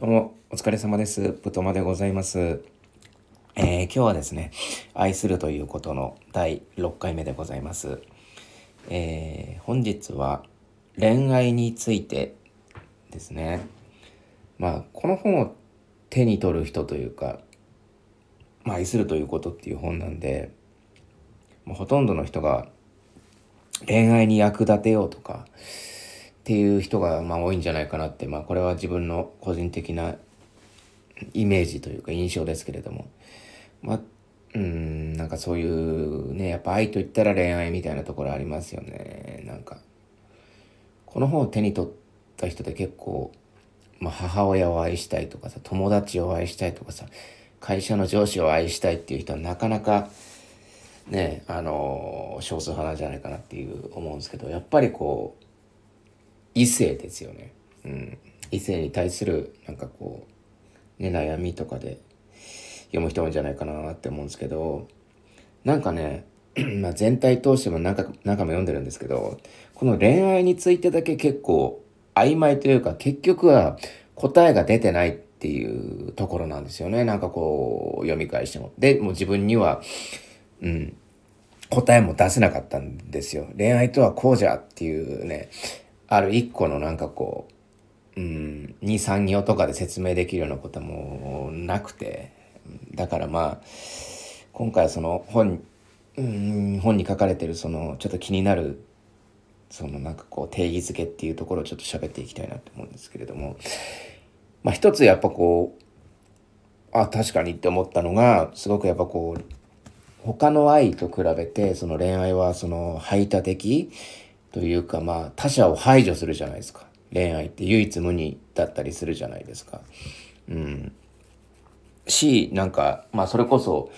どうも、お疲れ様です。ぷとまでございます。えー今日はですね、愛するということの第6回目でございます。えー本日は恋愛についてですね。まあ、この本を手に取る人というか、まあ、愛するということっていう本なんで、もうほとんどの人が恋愛に役立てようとか、っていう人がまあ多いんじゃないかなって、まあ、これは自分の個人的なイメージというか印象ですけれども。まあうんなんかそういうねやっぱ愛と言ったら恋愛みたいなところありますよね。なんかこの本を手に取った人で結構、まあ、母親を愛したいとかさ友達を愛したいとかさ会社の上司を愛したいっていう人はなかなかねあの少数派なんじゃないかなっていう思うんですけどやっぱりこう異性ですよね。うん。異性に対する、なんかこう、ね、悩みとかで読む人多いんじゃないかなって思うんですけど、なんかね、まあ全体通しても何回も読んでるんですけど、この恋愛についてだけ結構曖昧というか、結局は答えが出てないっていうところなんですよね。なんかこう、読み返しても。で、もう自分には、うん、答えも出せなかったんですよ。恋愛とはこうじゃっていうね、ある一個のなんかこう、うん、2、3行とかで説明できるようなこともなくて、だからまあ、今回はその本、うん、本に書かれてるそのちょっと気になる、そのなんかこう定義づけっていうところをちょっと喋っていきたいなと思うんですけれども、まあ一つやっぱこう、あ、確かにって思ったのが、すごくやっぱこう、他の愛と比べてその恋愛はその排他的というかまあ他者を排除するじゃないですか。恋愛って唯一無二だったりするじゃないですか。うん。しなんかまあそれこそ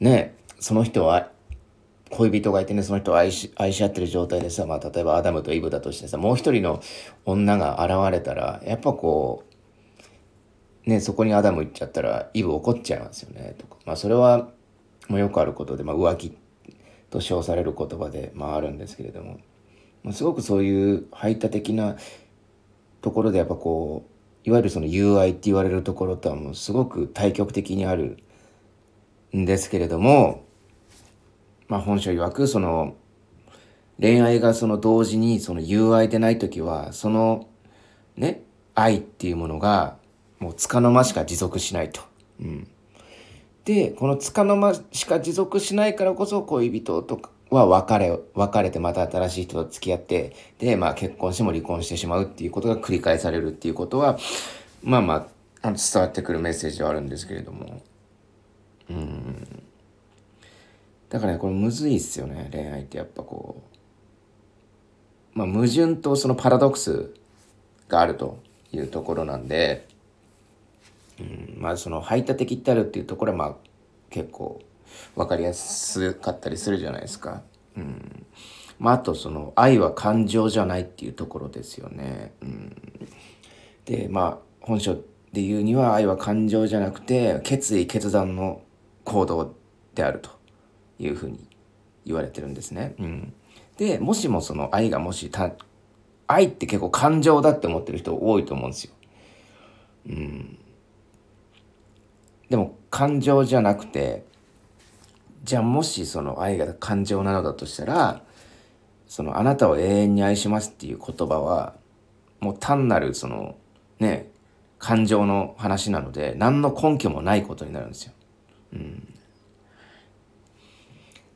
ねその人は恋人がいてねその人を愛し愛し合ってる状態でさ、まあ、例えばアダムとイブだとしてさもう一人の女が現れたらやっぱこうねそこにアダム行っちゃったらイブ怒っちゃいますよねとか。まあそれはまあ、よくあることで、まあ、浮気と称される言葉で、まあ、あるんですけれども、すごくそういう排他的なところでやっぱこういわゆるその友愛って言われるところとはもうすごく対極的にあるんですけれども、まあ、本書曰くその恋愛がその同時にその友愛でない時はそのね愛っていうものがもう束の間しか持続しないと。うんでこの束の間しか持続しないからこそ恋人とかは別れ別れてまた新しい人と付き合ってで、まあ、結婚しても離婚してしまうっていうことが繰り返されるっていうことはまあまああの伝わってくるメッセージはあるんですけれども。うん。だからねこれむずいっすよね恋愛ってやっぱこう。まあ矛盾とそのパラドックスがあるというところなんで。うん、まあその排他的ってあるっていうところはまあ結構分かりやすかったりするじゃないですか。うん、まああとその愛は感情じゃないっていうところですよね。うん、でまあ本書で言うには愛は感情じゃなくて決意決断の行動であるというふうに言われてるんですね。うん、でもしもその愛がもした愛って結構感情だって思ってる人多いと思うんですよ。うんでも感情じゃなくてじゃあもしその愛が感情なのだとしたらそのあなたを永遠に愛しますっていう言葉はもう単なるそのね感情の話なので何の根拠もないことになるんですよ。うん、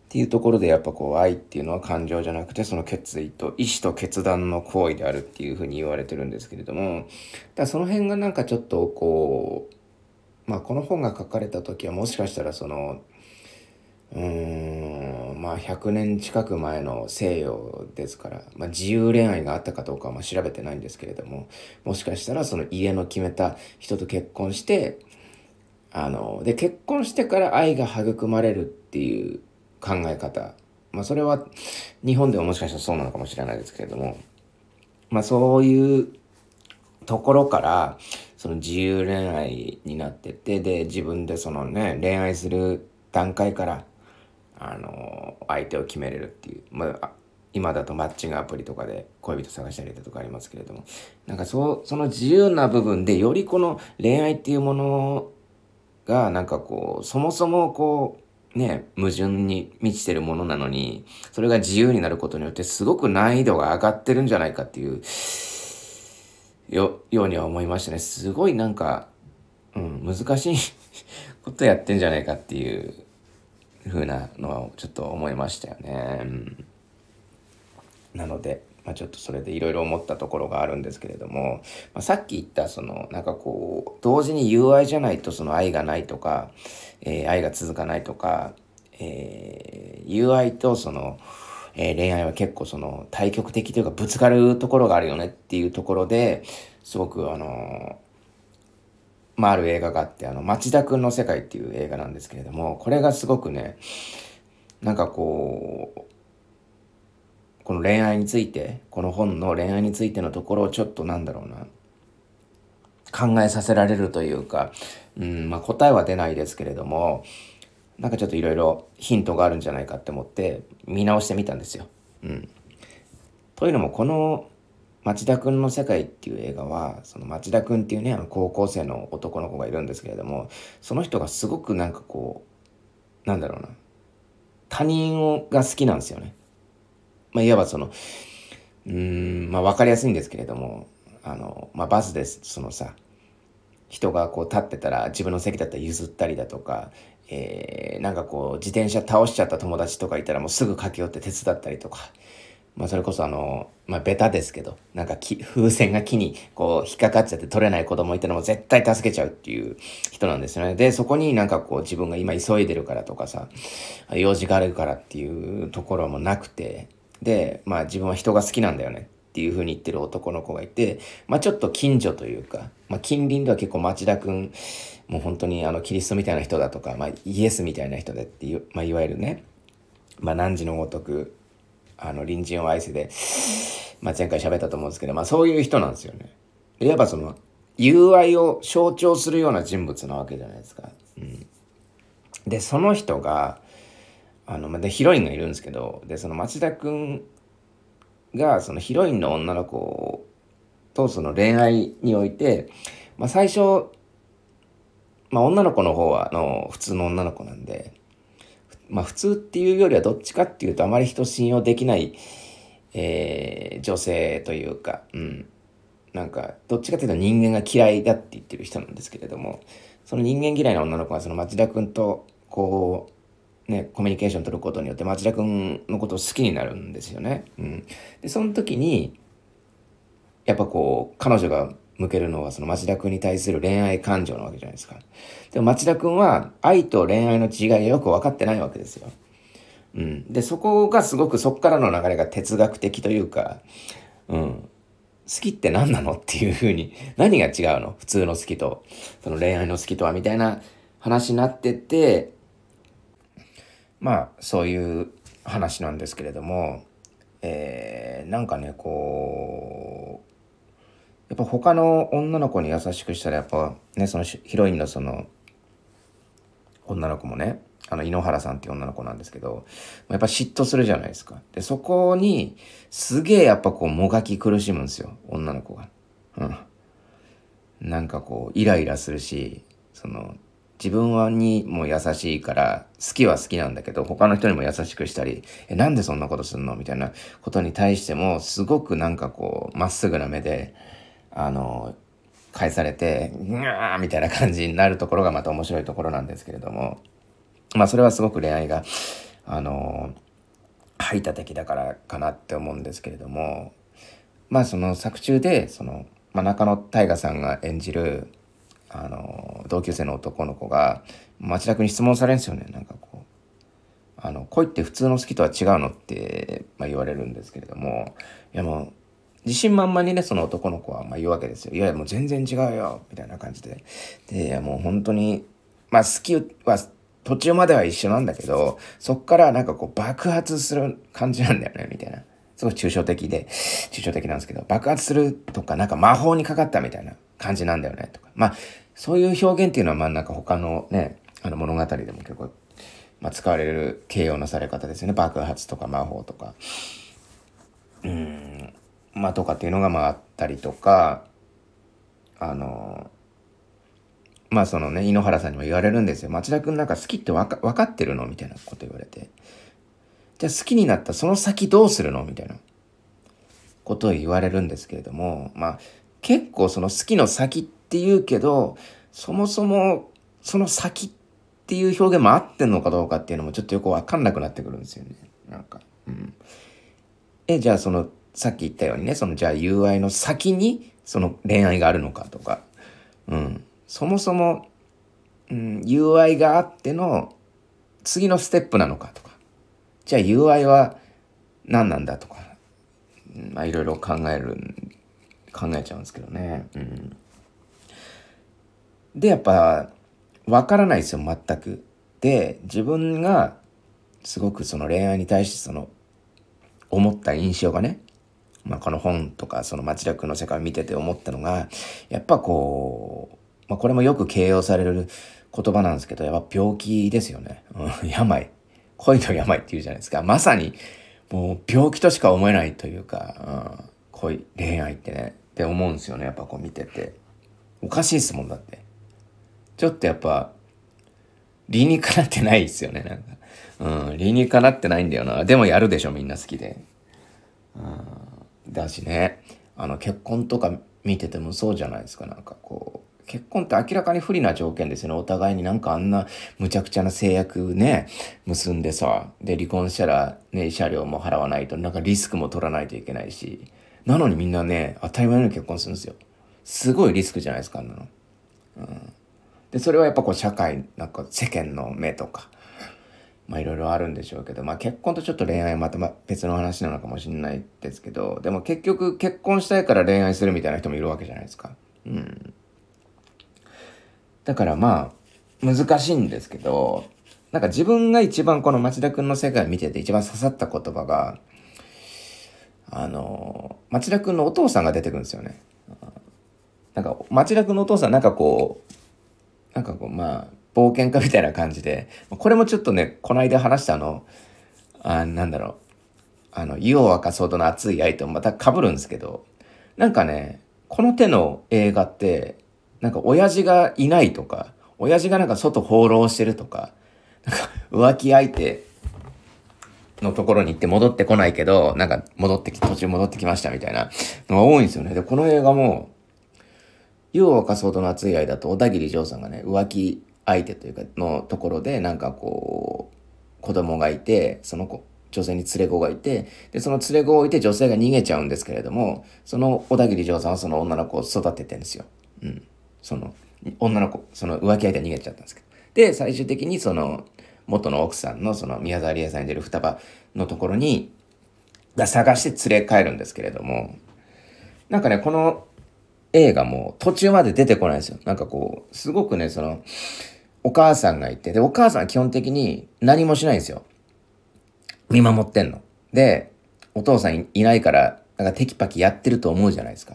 っていうところでやっぱこう愛っていうのは感情じゃなくてその決意と意志と決断の行為であるっていうふうに言われてるんですけれどもだその辺がなんかちょっとこうまあこの本が書かれた時はもしかしたらそのうん。まあ100年近く前の西洋ですから、まあ、自由恋愛があったかどうかはまあ調べてないんですけれどももしかしたらその家の決めた人と結婚してあので結婚してから愛が育まれるっていう考え方。まあそれは日本でももしかしたらそうなのかもしれないですけれどもまあそういうところからその自由恋愛になっててで自分でそのね恋愛する段階からあの相手を決めれるっていう、まあ、今だとマッチングアプリとかで恋人探したりだとかありますけれども、なんかそ、その自由な部分でよりこの恋愛っていうものがなんかこう、そもそもこう、ね、矛盾に満ちてるものなのに、それが自由になることによってすごく難易度が上がってるんじゃないかっていう、よ、ようには思いましたね。すごいなんか、うん、難しいことやってんじゃないかっていう風なのはちょっと思いましたよね。うん、なので、まあ、ちょっとそれでいろいろ思ったところがあるんですけれども、まあ、さっき言ったそのなんかこう同時に友愛じゃないとその愛がないとか、えー、愛が続かないとか、えー、友愛とその、えー、恋愛は結構その対極的というかぶつかるところがあるよねっていうところですごくあのまあ、ある映画があって、あの、町田くんの世界っていう映画なんですけれども、これがすごくね、なんかこう、この恋愛について、この本の恋愛についてのところをちょっとなんだろうな、考えさせられるというか、うん、まあ答えは出ないですけれども、なんかちょっといろいろヒントがあるんじゃないかって思って見直してみたんですよ。うん。というのもこの町田くんの世界っていう映画は、その町田くんっていうね、あの高校生の男の子がいるんですけれども、その人がすごくなんかこう、なんだろうな、他人をが好きなんですよね。まあ、いわばその、うん、まあ、わかりやすいんですけれども、あの、まあ、バスです、そのさ、人がこう立ってたら自分の席だったら譲ったりだとか、えー、なんかこう自転車倒しちゃった友達とかいたらもうすぐ駆け寄って手伝ったりとか、まあそれこそあの、まあベタですけど、なんか木風船が木にこう引っかかっちゃって取れない子供いたらも絶対助けちゃうっていう人なんですよね。で、そこになんかこう自分が今急いでるからとかさ、用事があるからっていうところもなくて、で、まあ自分は人が好きなんだよねっていう風に言ってる男の子がいて、まあちょっと近所というか、まあ近隣では結構町田くん、もう本当にあのキリストみたいな人だとか、まあイエスみたいな人だっていう、まあいわゆるね、まあ何時のごとくあの、隣人を愛せで、まあ、前回喋ったと思うんですけど、まあ、そういう人なんですよね。いわばその、友愛を象徴するような人物なわけじゃないですか。うん。で、その人が、あの、で、ヒロインがいるんですけど、で、その町田くんが、そのヒロインの女の子とその恋愛において、まあ、最初、まあ、女の子の方は、あの、普通の女の子なんで、まあ普通っていうよりはどっちかっていうとあまり人信用できない、えー、女性というか、うん。なんか、どっちかっていうと人間が嫌いだって言ってる人なんですけれども、その人間嫌いな女の子がその町田くんと、こう、ね、コミュニケーション取ることによって町田くんのことを好きになるんですよね。うん。で、その時に、やっぱこう、彼女が向けるのはその町田くんに対する恋愛感情なわけじゃないですか。でも町田くんは愛と恋愛の違いがよく分かってないわけですよ。うん。で、そこがすごくそっからの流れが哲学的というか、うん。好きって何なのっていうふうに、何が違うの？普通の好きと、その恋愛の好きとはみたいな話になってて、まあ、そういう話なんですけれども、えー、なんかね、こう、やっぱ他の女の子に優しくしたらやっぱねそのヒロインのその女の子もねあの井ノ原さんっていう女の子なんですけどやっぱ嫉妬するじゃないですか。でそこにすげえやっぱこうもがき苦しむんですよ女の子が。うん。なんかこうイライラするしその自分はにも優しいから好きは好きなんだけど他の人にも優しくしたりえなんでそんなことすんの？みたいなことに対してもすごくなんかこうまっすぐな目であの、返されて、うわーみたいな感じになるところがまた面白いところなんですけれども、まあそれはすごく恋愛が、あの、排他的だからかなって思うんですけれども、まあその作中で、その、まあ、中野大河さんが演じる、あの、同級生の男の子が、町田君に質問されるんですよね。なんかこう、あの、恋って普通の好きとは違うのって、まあ、言われるんですけれども、いやもう、自信満々にね、その男の子はま言うわけですよ。いやいや、もう全然違うよ、みたいな感じで。で、もう本当に、まあ好きは途中までは一緒なんだけど、そっからなんかこう爆発する感じなんだよね、みたいな。すごい抽象的で、抽象的なんですけど、爆発するとか、なんか魔法にかかったみたいな感じなんだよね、とか。まあ、そういう表現っていうのは、まあなんか他のね、あの物語でも結構、まあ使われる形容のされ方ですよね。爆発とか魔法とか。うんまあとかっていうのがまああったりとかあのまあそのね井ノ原さんにも言われるんですよ。町田君なんか好きって分か分かってるのみたいなこと言われて。じゃあ好きになったその先どうするのみたいな。ことを言われるんですけれどもまあ結構その好きの先って言うけどそもそもその先っていう表現も合ってんのかどうかっていうのもちょっとよく分かんなくなってくるんですよね。なんか。うん、えじゃあそのさっき言ったようにねそのじゃあ友愛の先にその恋愛があるのかとか、うん、そもそも、うん、友愛があっての次のステップなのかとか。じゃあ友愛は何なんだとか。まあいろいろ考える考えちゃうんですけどね。うん、でやっぱ分からないですよ全く。で自分がすごくその恋愛に対してその思った印象がね。まあ、この本とかその町田君の世界を見てて思ったのがやっぱこう、まあ、これもよく形容される言葉なんですけどやっぱ病気ですよね、うん、病。恋の病っていうじゃないですか。まさにもう病気としか思えないというか、うん、恋恋愛ってねって思うんですよね。やっぱこう見てて。おかしいですもんだって。ちょっとやっぱ理にかなってないですよね。なんか、うん、理にかなってないんだよな。でもやるでしょみんな好きで、うん。だしね。あの結婚とか見ててもそうじゃないですかなんかこう。結婚って明らかに不利な条件ですよね。お互いになんかあんなむちゃくちゃな制約ね結んでさで離婚したらね慰謝料も払わないとなんかリスクも取らないといけないし。なのにみんなね当たり前のように結婚するんですよ。すごいリスクじゃないですかあんなの。うん、でそれはやっぱこう社会なんか世間の目とかまあいろいろあるんでしょうけど、まあ結婚とちょっと恋愛はまた別の話なのかもしれないですけど、でも結局結婚したいから恋愛するみたいな人もいるわけじゃないですか。うん。だからまあ難しいんですけど、なんか自分が一番この町田くんの世界見てて一番刺さった言葉が、あの、町田くんのお父さんが出てくるんですよね。なんか町田くんのお父さんなんかこう、なんかこうまあ、冒険家みたいな感じで、これもちょっとね、この間話したあの、あなんだろう、あの、湯を沸かすほどの熱い愛とまた被るんですけど、なんかね、この手の映画って、なんか親父がいないとか、親父がなんか外放浪してるとか、なんか浮気相手のところに行って戻ってこないけど、なんか戻ってき、途中戻ってきましたみたいなのが多いんですよね。で、この映画も、湯を沸かすほどの熱い愛だと小田切丈さんがね、浮気相手というかのところでなんかこう子供がいてその子女性に連れ子がいてでその連れ子を置いて女性が逃げちゃうんですけれどもその小田切丈さんはその女の子を育ててんですよ。うん、その女の子その浮気相手逃げちゃったんですけどで最終的にその元の奥さんのその宮沢りえさんに出る双葉のところにが探して連れ帰るんですけれどもなんかねこの映画も途中まで出てこないんですよ。なんかこうすごくねそのお母さんがいて、で、お母さんは基本的に何もしないんですよ。見守ってんの。で、お父さんいないから、なんかテキパキやってると思うじゃないですか。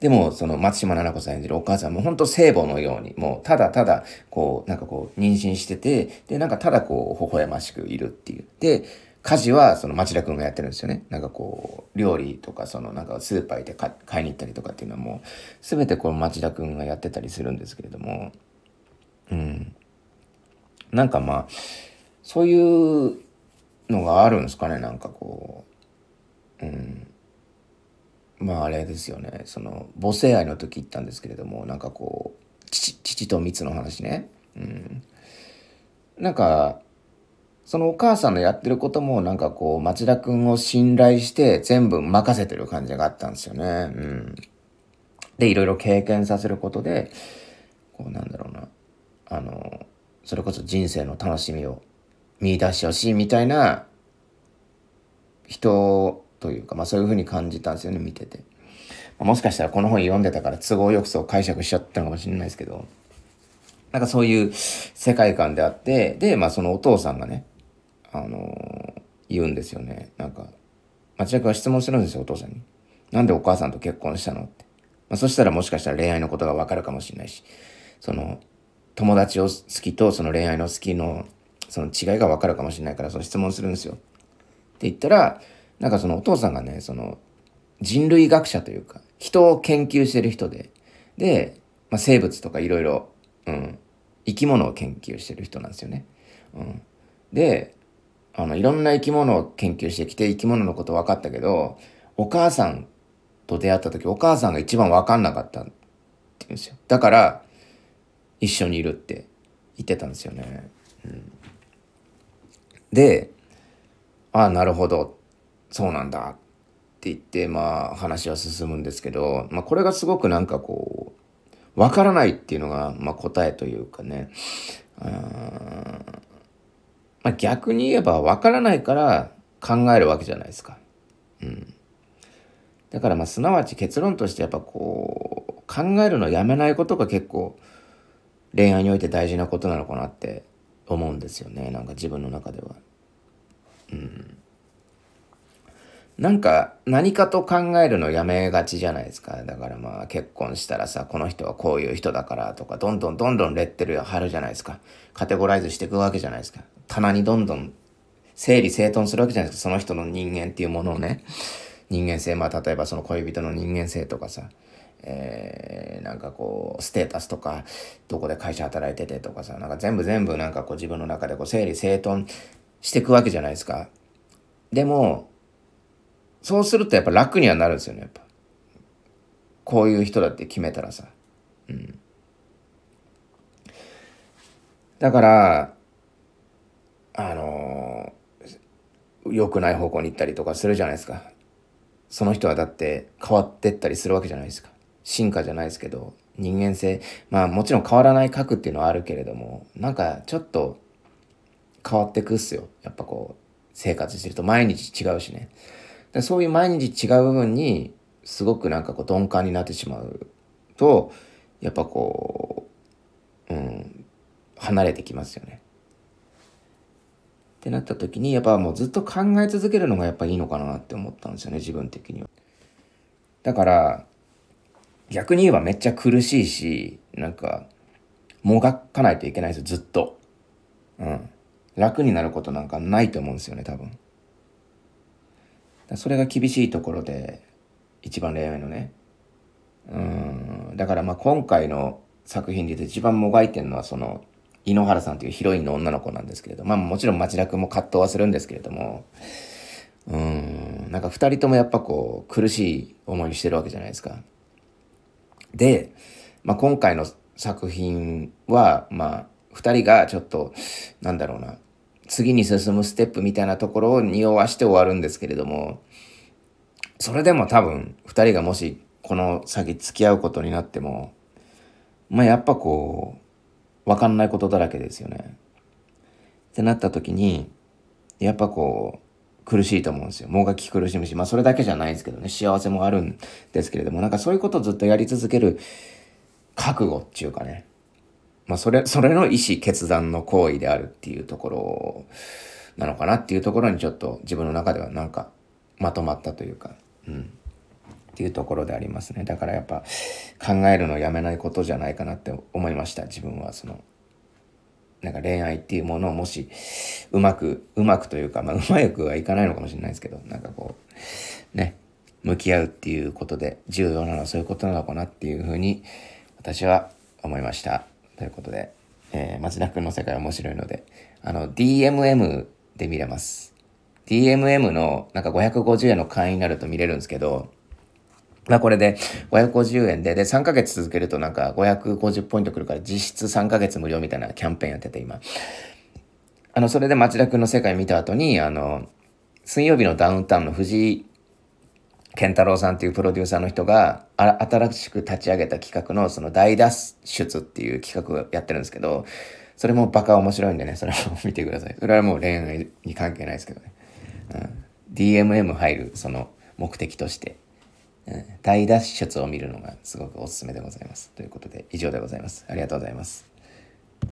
でも、その松島奈々子さん演じるお母さんも本当聖母のように、もうただただ、こう、なんかこう、妊娠してて、で、なんかただこう、微笑ましくいるっていう。で、家事はその町田くんがやってるんですよね。なんかこう、料理とか、そのなんかスーパー行って買いに行ったりとかっていうのはもう、すべてこの町田くんがやってたりするんですけれども、うん。なんかまあ、そういうのがあるんですかね、なんかこう。うん。まああれですよね、その母性愛の時言ったんですけれども、なんかこう、父父と蜜の話ね。うん。なんか、そのお母さんのやってることもなんかこう町田くんを信頼して全部任せてる感じがあったんですよね。うん。で、いろいろ経験させることで、こうなんだろうな。あの、それこそ人生の楽しみを見出してほしいみたいな人というか、まあそういうふうに感じたんですよね、見てて。もしかしたらこの本読んでたから都合よくそう解釈しちゃったのかもしれないですけど、なんかそういう世界観であって、で、まあそのお父さんがね、あの、言うんですよね。なんか、町田君は質問するんですよ、お父さんに。なんでお母さんと結婚したの？って。まあそしたらもしかしたら恋愛のことがわかるかもしれないし、その、友達を好きとその恋愛の好きのその違いが分かるかもしれないからその質問するんですよ。って言ったらなんかそのお父さんがね、その人類学者というか、人を研究してる人で、で、まあ、生物とかいろいろ、生き物を研究してる人なんですよね。うん、で、あの、いろんな生き物を研究してきて生き物のこと分かったけど、お母さんと出会った時、お母さんが一番分かんなかったって言うんですよ。だから、一緒にいるって言ってたんですよね。うん、で、ああ、なるほど。そうなんだ。って言って、まあ話は進むんですけど、まあこれがすごくなんかこう、わからないっていうのが、まあ答えというかね。まあ逆に言えばわからないから考えるわけじゃないですか。うん。だからまあすなわち結論としてやっぱこう、考えるのをやめないことが結構恋愛において大事なことなのかなって思うんですよね。なんか自分の中では。うん。なんか何かと考えるのやめがちじゃないですか。だからまあ結婚したらさ、この人はこういう人だからとか、どんどんどんどんレッテル貼るじゃないですか。カテゴライズしていくわけじゃないですか。棚にどんどん整理整頓するわけじゃないですか。その人の人間っていうものをね。人間性、まあ例えばその恋人の人間性とかさ。えー、なんかこう、ステータスとか、どこで会社働いててとかさ、なんか全部全部なんかこう自分の中でこう整理整頓していくわけじゃないですか。でも、そうするとやっぱ楽にはなるんですよね、やっぱ。こういう人だって決めたらさ。うん。だから、あのー、良くない方向に行ったりとかするじゃないですか。その人はだって変わってったりするわけじゃないですか。進化じゃないですけど、人間性、まあもちろん変わらない核っていうのはあるけれども、なんかちょっと変わってくっすよ。やっぱこう、生活してると毎日違うしね。でそういう毎日違う部分にすごくなんかこう鈍感になってしまうとやっぱこう、うん、離れてきますよね。ってなった時にやっぱもうずっと考え続けるのがやっぱいいのかなって思ったんですよね自分的には。だから逆に言えばめっちゃ苦しいしなんかもがかないといけないですずっと。うん。楽になることなんかないと思うんですよね多分。それが厳しいところで一番恋愛のねうんだからまあ今回の作品で一番もがいてるのはその井ノ原さんというヒロインの女の子なんですけれどまあもちろん町田君も葛藤はするんですけれどもうんなんか二人ともやっぱこう苦しい思いしてるわけじゃないですか。で、まあ、今回の作品はまあ二人がちょっとなんだろうな次に進むステップみたいなところを匂わして終わるんですけれども、それでも多分、二人がもしこの先付き合うことになっても、まあやっぱこう、わかんないことだらけですよね。ってなった時に、やっぱこう、苦しいと思うんですよ。もがき苦しむし、まあそれだけじゃないんですけどね、幸せもあるんですけれども、なんかそういうことをずっとやり続ける覚悟っていうかね、まあ、それ、それの意思決断の行為であるっていうところなのかなっていうところにちょっと自分の中ではなんかまとまったというか、うん。っていうところでありますね。だからやっぱ考えるのをやめないことじゃないかなって思いました。自分はその、なんか恋愛っていうものをもしうまく、うまくというか、まあうまくはいかないのかもしれないですけど、なんかこう、ね、向き合うっていうことで重要なのはそういうことなのかなっていうふうに私は思いました。ということで、えー、町田くんの世界面白いので、あの、DMM で見れます。DMM のなんか550円の会員になると見れるんですけど、まあこれで550円で、で3ヶ月続けるとなんか550ポイントくるから実質3ヶ月無料みたいなキャンペーンやってて今。あの、それで町田くんの世界見た後に、あの、水曜日のダウンタウンの藤井健太郎さんっていうプロデューサーの人が新しく立ち上げた企画のその大脱出っていう企画をやってるんですけど、それもバカ面白いんでね、それも見てください。それはもう恋愛に関係ないですけどね。うん、DMM 入るその目的として、大脱出を見るのがすごくおすすめでございます。ということで以上でございます。ありがとうございます。